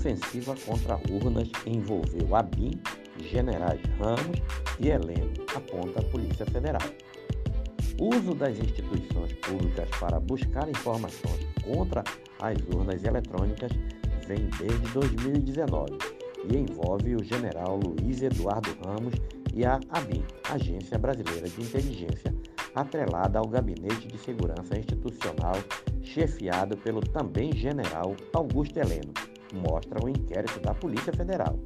ofensiva contra urnas envolveu ABIN, generais Ramos e Heleno, aponta a Polícia Federal. O uso das instituições públicas para buscar informações contra as urnas eletrônicas vem desde 2019 e envolve o general Luiz Eduardo Ramos e a ABIN, Agência Brasileira de Inteligência, atrelada ao Gabinete de Segurança Institucional, chefiado pelo também general Augusto Heleno, mostra o inquérito da Polícia Federal.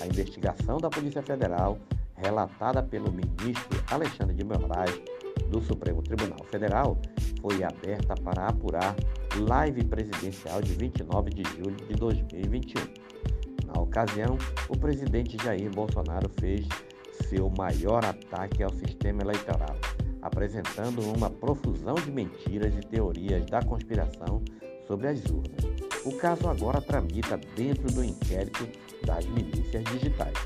A investigação da Polícia Federal, relatada pelo ministro Alexandre de Moraes do Supremo Tribunal Federal, foi aberta para apurar live presidencial de 29 de julho de 2021. Na ocasião, o presidente Jair Bolsonaro fez seu maior ataque ao sistema eleitoral, apresentando uma profusão de mentiras e teorias da conspiração sobre as urnas. O caso agora tramita dentro do inquérito das milícias digitais.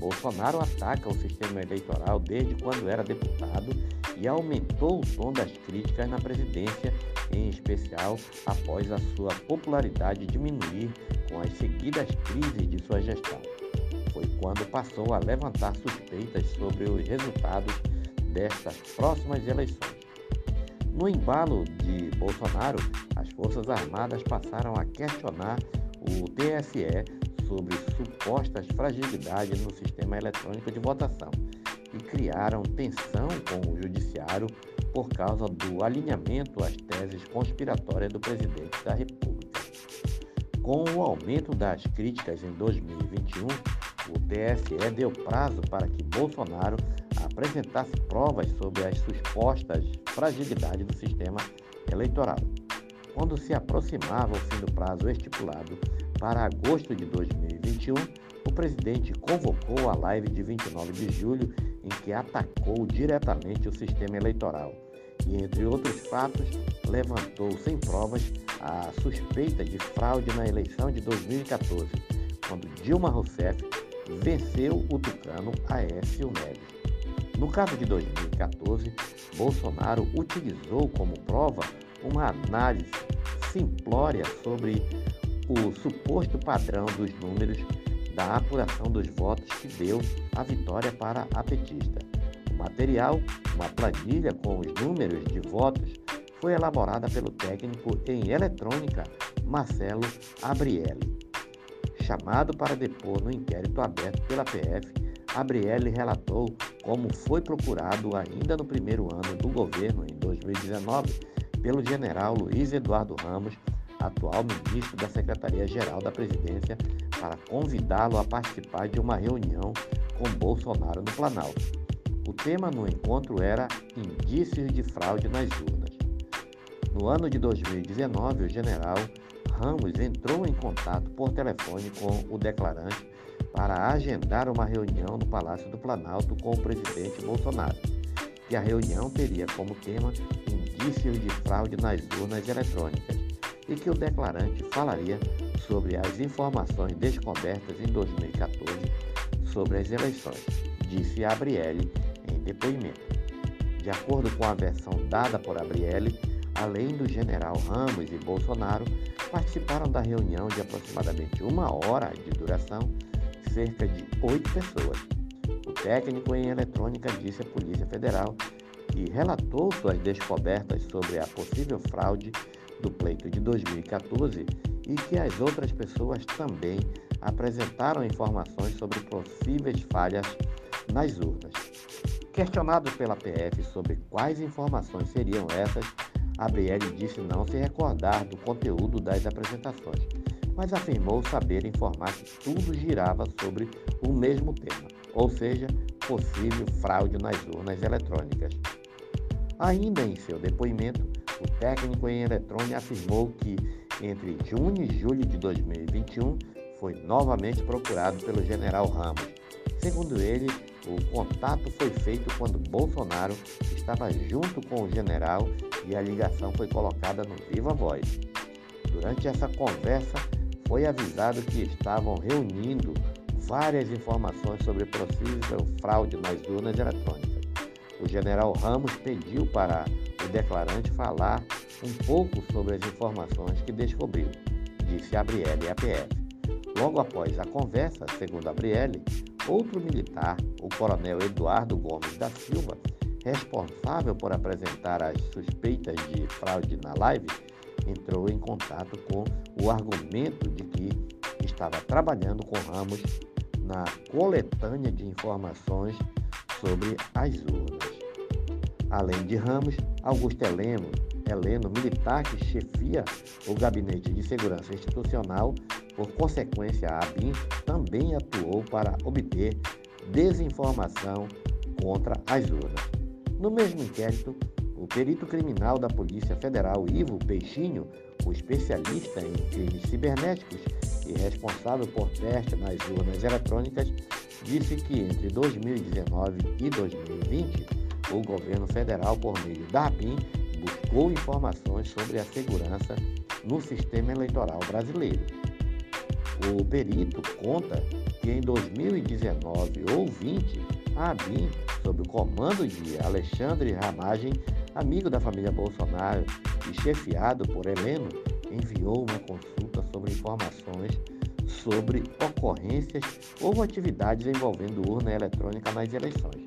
Bolsonaro ataca o sistema eleitoral desde quando era deputado e aumentou o tom das críticas na presidência, em especial após a sua popularidade diminuir com as seguidas crises de sua gestão. Foi quando passou a levantar suspeitas sobre os resultados destas próximas eleições. No embalo de Bolsonaro, as Forças Armadas passaram a questionar o TSE sobre supostas fragilidades no sistema eletrônico de votação e criaram tensão com o Judiciário por causa do alinhamento às teses conspiratórias do presidente da República. Com o aumento das críticas em 2021, o TSE deu prazo para que Bolsonaro apresentasse provas sobre as supostas fragilidades do sistema eleitoral. Quando se aproximava o fim do prazo estipulado para agosto de 2021, o presidente convocou a live de 29 de julho em que atacou diretamente o sistema eleitoral e, entre outros fatos, levantou sem provas a suspeita de fraude na eleição de 2014, quando Dilma Rousseff venceu o tucano Aécio Neves. No caso de 2014, Bolsonaro utilizou como prova uma análise simplória sobre o suposto padrão dos números da apuração dos votos que deu a vitória para a petista. O material, uma planilha com os números de votos, foi elaborada pelo técnico em eletrônica Marcelo Abrielli. Chamado para depor no inquérito aberto pela PF, Abrielli relatou como foi procurado ainda no primeiro ano do governo, em 2019, pelo general Luiz Eduardo Ramos atual ministro da Secretaria-Geral da Presidência, para convidá-lo a participar de uma reunião com Bolsonaro no Planalto. O tema no encontro era indícios de fraude nas urnas. No ano de 2019, o general Ramos entrou em contato por telefone com o declarante para agendar uma reunião no Palácio do Planalto com o presidente Bolsonaro. E a reunião teria como tema indícios de fraude nas urnas eletrônicas e que o declarante falaria sobre as informações descobertas em 2014 sobre as eleições, disse Abrielli em depoimento. De acordo com a versão dada por Abrielli, além do general Ramos e Bolsonaro, participaram da reunião de aproximadamente uma hora de duração cerca de oito pessoas. O técnico em eletrônica disse à Polícia Federal que relatou suas descobertas sobre a possível fraude do pleito de 2014 e que as outras pessoas também apresentaram informações sobre possíveis falhas nas urnas. Questionado pela PF sobre quais informações seriam essas, Abriele disse não se recordar do conteúdo das apresentações, mas afirmou saber informar que tudo girava sobre o mesmo tema, ou seja, possível fraude nas urnas eletrônicas. Ainda em seu depoimento, o técnico em eletrônica afirmou que entre junho e julho de 2021 foi novamente procurado pelo general Ramos. Segundo ele, o contato foi feito quando Bolsonaro estava junto com o general e a ligação foi colocada no Viva Voz. Durante essa conversa, foi avisado que estavam reunindo várias informações sobre possível fraude nas urnas eletrônicas. O general Ramos pediu para o declarante falar um pouco sobre as informações que descobriu, disse Abriele à PF. Logo após a conversa, segundo a Brielle, outro militar, o coronel Eduardo Gomes da Silva, responsável por apresentar as suspeitas de fraude na live, entrou em contato com o argumento de que estava trabalhando com Ramos na coletânea de informações sobre as urnas. Além de Ramos, Augusto Heleno, Heleno, militar que chefia o Gabinete de Segurança Institucional, por consequência, a ABIN também atuou para obter desinformação contra as urnas. No mesmo inquérito, o perito criminal da Polícia Federal, Ivo Peixinho, o especialista em crimes cibernéticos e responsável por teste nas urnas eletrônicas, disse que entre 2019 e 2020, o governo federal, por meio da ABIN, buscou informações sobre a segurança no sistema eleitoral brasileiro. O perito conta que em 2019 ou 20, a ABIN, sob o comando de Alexandre Ramagem, amigo da família Bolsonaro e chefiado por Heleno, enviou uma consulta sobre informações sobre ocorrências ou atividades envolvendo urna eletrônica nas eleições.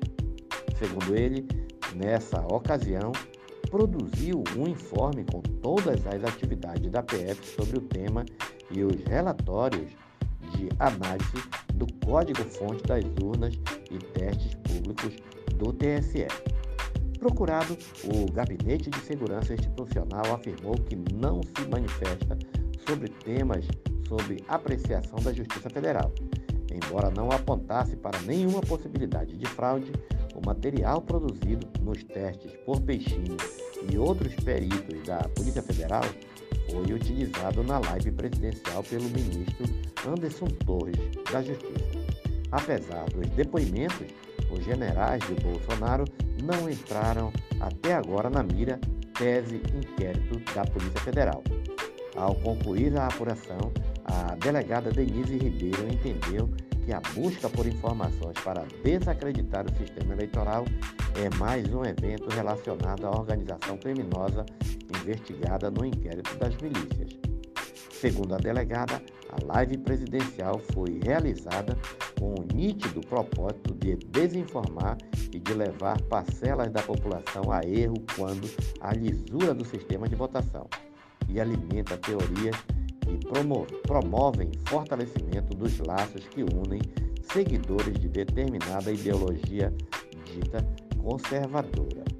Segundo ele, nessa ocasião, produziu um informe com todas as atividades da PF sobre o tema e os relatórios de análise do código-fonte das urnas e testes públicos do TSE. Procurado, o Gabinete de Segurança Institucional afirmou que não se manifesta sobre temas sobre apreciação da Justiça Federal. Embora não apontasse para nenhuma possibilidade de fraude, o material produzido nos testes por Peixinho e outros peritos da Polícia Federal foi utilizado na live presidencial pelo ministro Anderson Torres da Justiça. Apesar dos depoimentos, os generais de Bolsonaro não entraram até agora na mira tese inquérito da Polícia Federal. Ao concluir a apuração, a delegada Denise Ribeiro entendeu que a busca por informações para desacreditar o sistema eleitoral é mais um evento relacionado à organização criminosa investigada no inquérito das milícias. Segundo a delegada, a live presidencial foi realizada com o nítido propósito de desinformar e de levar parcelas da população a erro quando a lisura do sistema de votação e alimenta teorias que promovem fortalecimento dos laços que unem seguidores de determinada ideologia dita conservadora.